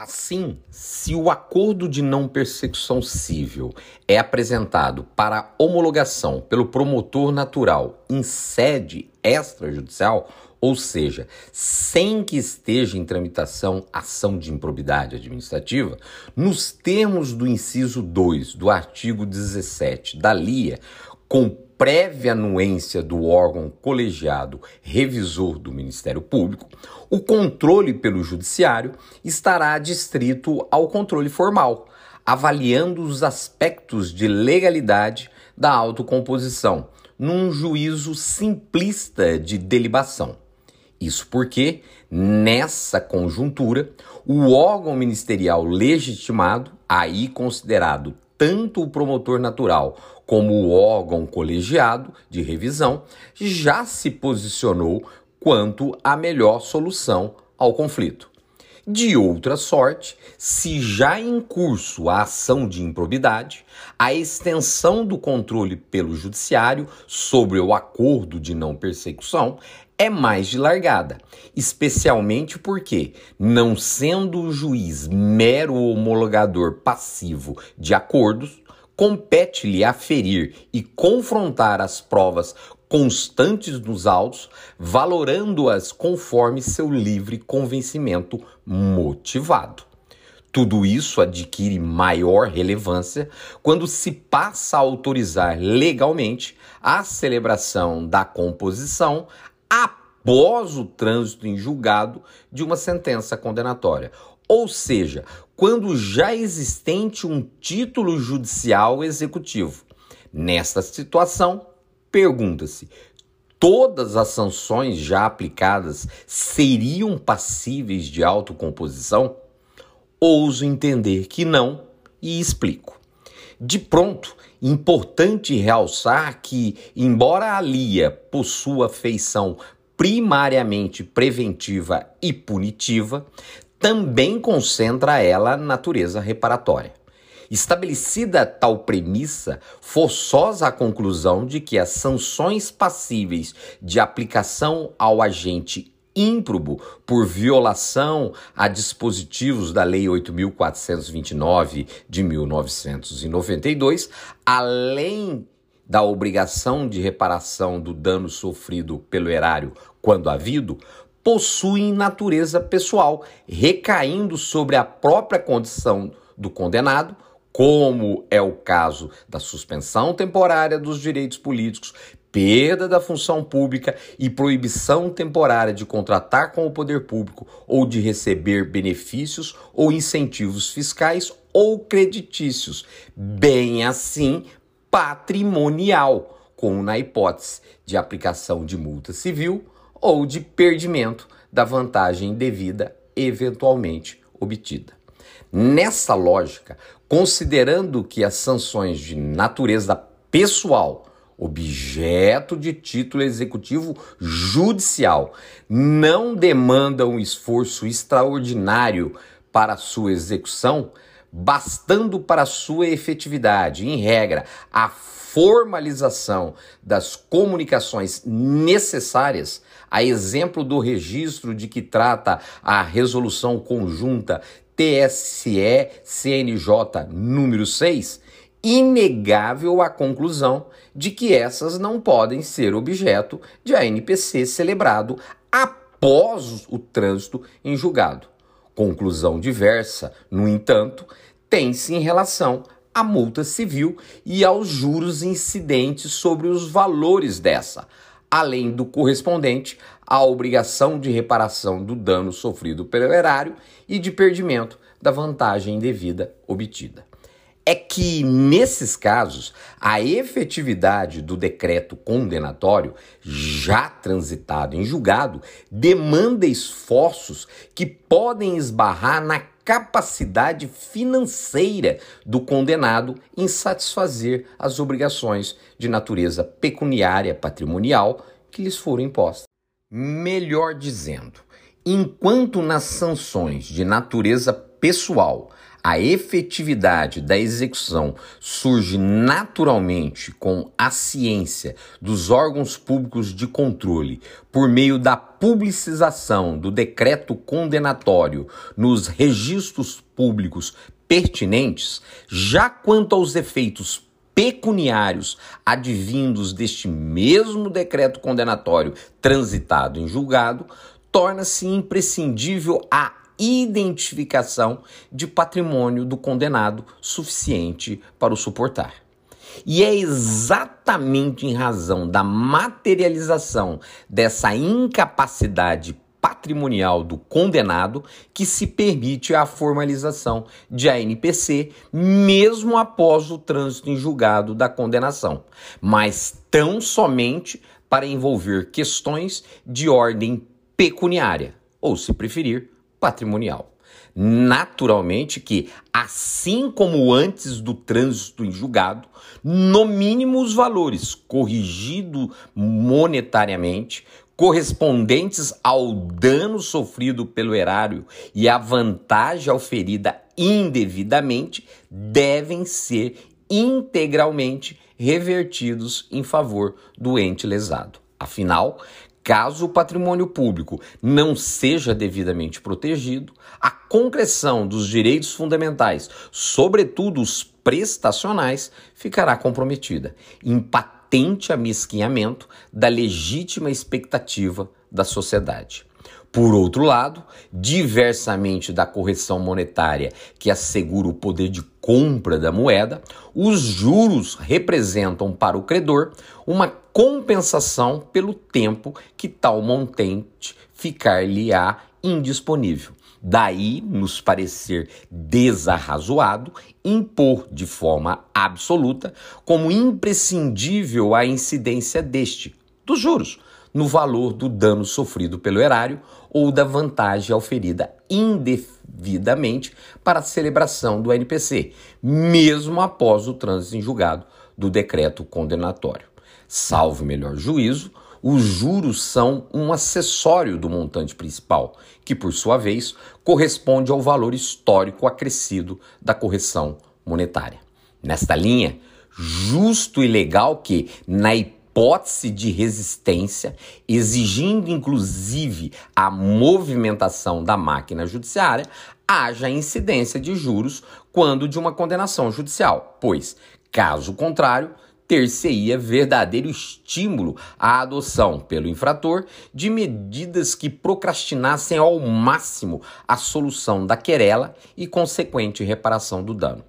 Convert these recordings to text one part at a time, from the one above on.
Assim, se o acordo de não persecução civil é apresentado para homologação pelo promotor natural em sede extrajudicial, ou seja, sem que esteja em tramitação ação de improbidade administrativa, nos termos do inciso 2 do artigo 17 da LIA, com prévia anuência do órgão colegiado revisor do Ministério Público, o controle pelo Judiciário estará adstrito ao controle formal, avaliando os aspectos de legalidade da autocomposição, num juízo simplista de delibação. Isso porque, nessa conjuntura, o órgão ministerial legitimado, aí considerado tanto o promotor natural como o órgão colegiado de revisão, já se posicionou quanto à melhor solução ao conflito. De outra sorte, se já em curso a ação de improbidade, a extensão do controle pelo judiciário sobre o acordo de não persecução é mais de largada, especialmente porque, não sendo o juiz mero homologador passivo de acordos, compete-lhe aferir e confrontar as provas constantes nos autos, valorando-as conforme seu livre convencimento motivado. Tudo isso adquire maior relevância quando se passa a autorizar legalmente a celebração da composição após o trânsito em julgado de uma sentença condenatória. Ou seja, quando já existente um título judicial executivo. Nesta situação, Pergunta-se: todas as sanções já aplicadas seriam passíveis de autocomposição? Ouso entender que não e explico. De pronto, importante realçar que, embora a LIA possua feição primariamente preventiva e punitiva, também concentra ela natureza reparatória. Estabelecida tal premissa, forçosa a conclusão de que as sanções passíveis de aplicação ao agente ímprobo por violação a dispositivos da Lei 8.429 de 1992, além da obrigação de reparação do dano sofrido pelo erário quando havido, possuem natureza pessoal, recaindo sobre a própria condição do condenado como é o caso da suspensão temporária dos direitos políticos, perda da função pública e proibição temporária de contratar com o poder público ou de receber benefícios ou incentivos fiscais ou creditícios, bem assim patrimonial, como na hipótese de aplicação de multa civil ou de perdimento da vantagem devida eventualmente obtida. Nessa lógica, considerando que as sanções de natureza pessoal, objeto de título executivo judicial, não demandam esforço extraordinário para sua execução, bastando para sua efetividade, em regra, a formalização das comunicações necessárias, a exemplo do registro de que trata a resolução conjunta TSE-CNJ número 6, inegável a conclusão de que essas não podem ser objeto de ANPC celebrado após o trânsito em julgado. Conclusão diversa, no entanto, tem-se em relação à multa civil e aos juros incidentes sobre os valores dessa, além do correspondente à obrigação de reparação do dano sofrido pelo erário e de perdimento da vantagem indevida obtida. É que, nesses casos, a efetividade do decreto condenatório, já transitado em julgado, demanda esforços que podem esbarrar na capacidade financeira do condenado em satisfazer as obrigações de natureza pecuniária patrimonial que lhes foram impostas. Melhor dizendo, enquanto nas sanções de natureza pessoal a efetividade da execução surge naturalmente com a ciência dos órgãos públicos de controle por meio da publicização do decreto condenatório nos registros públicos pertinentes, já quanto aos efeitos pecuniários advindos deste mesmo decreto condenatório transitado em julgado, torna-se imprescindível a identificação de patrimônio do condenado suficiente para o suportar. E é exatamente em razão da materialização dessa incapacidade patrimonial do condenado que se permite a formalização de ANPC, mesmo após o trânsito em julgado da condenação, mas tão somente para envolver questões de ordem pecuniária, ou, se preferir, patrimonial. Naturalmente que, assim como antes do trânsito em julgado, no mínimo os valores corrigidos monetariamente, correspondentes ao dano sofrido pelo erário e à vantagem oferida indevidamente, devem ser integralmente revertidos em favor do ente lesado. Afinal, Caso o patrimônio público não seja devidamente protegido, a concreção dos direitos fundamentais, sobretudo os prestacionais, ficará comprometida, em patente amesquinhamento da legítima expectativa da sociedade. Por outro lado, diversamente da correção monetária que assegura o poder de compra da moeda, os juros representam para o credor uma compensação pelo tempo que tal montante ficar-lhe-á indisponível. Daí nos parecer desarrazoado impor de forma absoluta como imprescindível a incidência deste, dos juros, no valor do dano sofrido pelo erário ou da vantagem oferida indevidamente para a celebração do NPC, mesmo após o trânsito em julgado do decreto condenatório. Salvo melhor juízo, os juros são um acessório do montante principal, que por sua vez corresponde ao valor histórico acrescido da correção monetária. Nesta linha, justo e legal que, na hipótese hipótese de resistência, exigindo inclusive a movimentação da máquina judiciária, haja incidência de juros quando de uma condenação judicial, pois, caso contrário, ter-se-ia verdadeiro estímulo à adoção pelo infrator de medidas que procrastinassem ao máximo a solução da querela e consequente reparação do dano.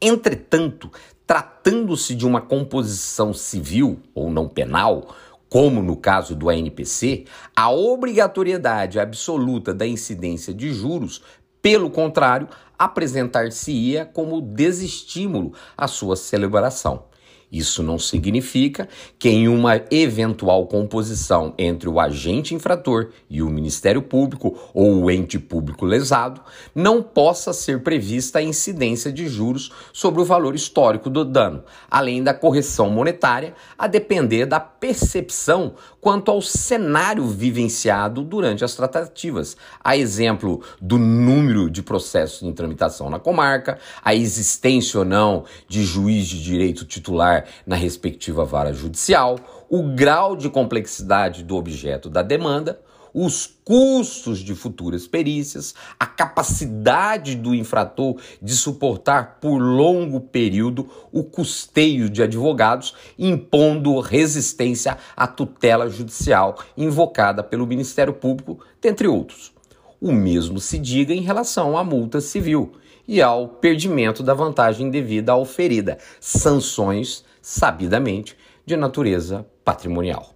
Entretanto, tratando-se de uma composição civil ou não penal, como no caso do ANPC, a obrigatoriedade absoluta da incidência de juros, pelo contrário, apresentar-se-ia como desestímulo à sua celebração. Isso não significa que, em uma eventual composição entre o agente infrator e o Ministério Público ou o ente público lesado, não possa ser prevista a incidência de juros sobre o valor histórico do dano, além da correção monetária, a depender da percepção quanto ao cenário vivenciado durante as tratativas, a exemplo do número de processos em tramitação na comarca, a existência ou não de juiz de direito titular na respectiva vara judicial, o grau de complexidade do objeto da demanda, os custos de futuras perícias, a capacidade do infrator de suportar por longo período o custeio de advogados, impondo resistência à tutela judicial invocada pelo Ministério Público, dentre outros. O mesmo se diga em relação à multa civil e ao perdimento da vantagem devida à oferida, sanções sabidamente, de natureza patrimonial.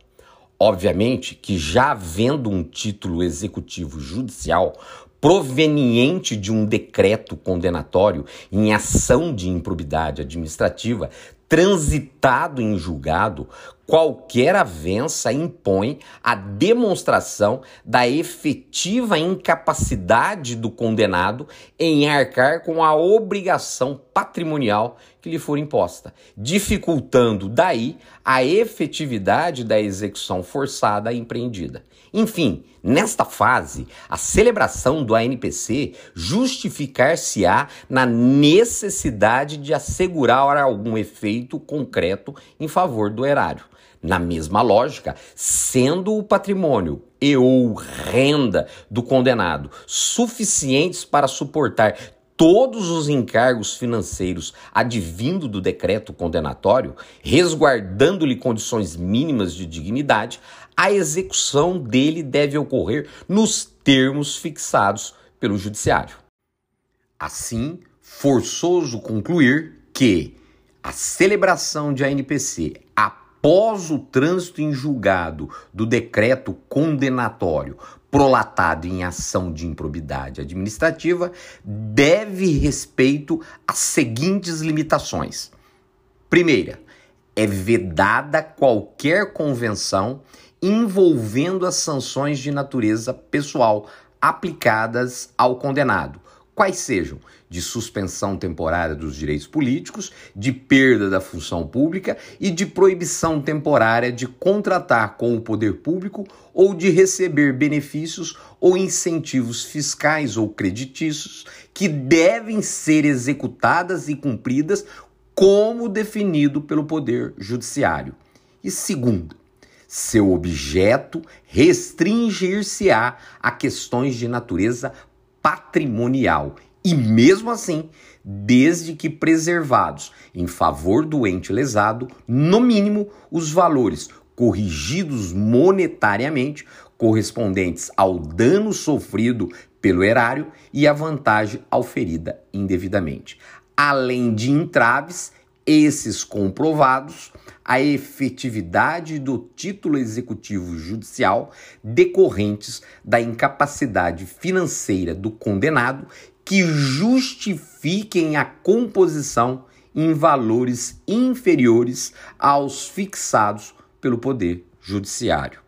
Obviamente que, já havendo um título executivo judicial proveniente de um decreto condenatório em ação de improbidade administrativa, transitado em julgado, qualquer avença impõe a demonstração da efetiva incapacidade do condenado em arcar com a obrigação patrimonial que lhe for imposta, dificultando daí a efetividade da execução forçada empreendida. Enfim, nesta fase, a celebração do ANPC justificar-se-á na necessidade de assegurar algum concreto em favor do erário. Na mesma lógica, sendo o patrimônio e ou renda do condenado suficientes para suportar todos os encargos financeiros advindo do decreto condenatório, resguardando-lhe condições mínimas de dignidade, a execução dele deve ocorrer nos termos fixados pelo judiciário. Assim, forçoso concluir que a celebração de ANPC após o trânsito em julgado do decreto condenatório prolatado em ação de improbidade administrativa deve respeito às seguintes limitações. Primeira, é vedada qualquer convenção envolvendo as sanções de natureza pessoal aplicadas ao condenado, quais sejam de suspensão temporária dos direitos políticos, de perda da função pública e de proibição temporária de contratar com o poder público ou de receber benefícios ou incentivos fiscais ou creditícios que devem ser executadas e cumpridas como definido pelo Poder Judiciário. E segundo, seu objeto restringir-se-á a questões de natureza patrimonial e mesmo assim, desde que preservados em favor do ente lesado, no mínimo, os valores corrigidos monetariamente correspondentes ao dano sofrido pelo erário e a vantagem auferida indevidamente. Além de entraves, esses comprovados a efetividade do título executivo judicial decorrentes da incapacidade financeira do condenado que justifiquem a composição em valores inferiores aos fixados pelo Poder Judiciário.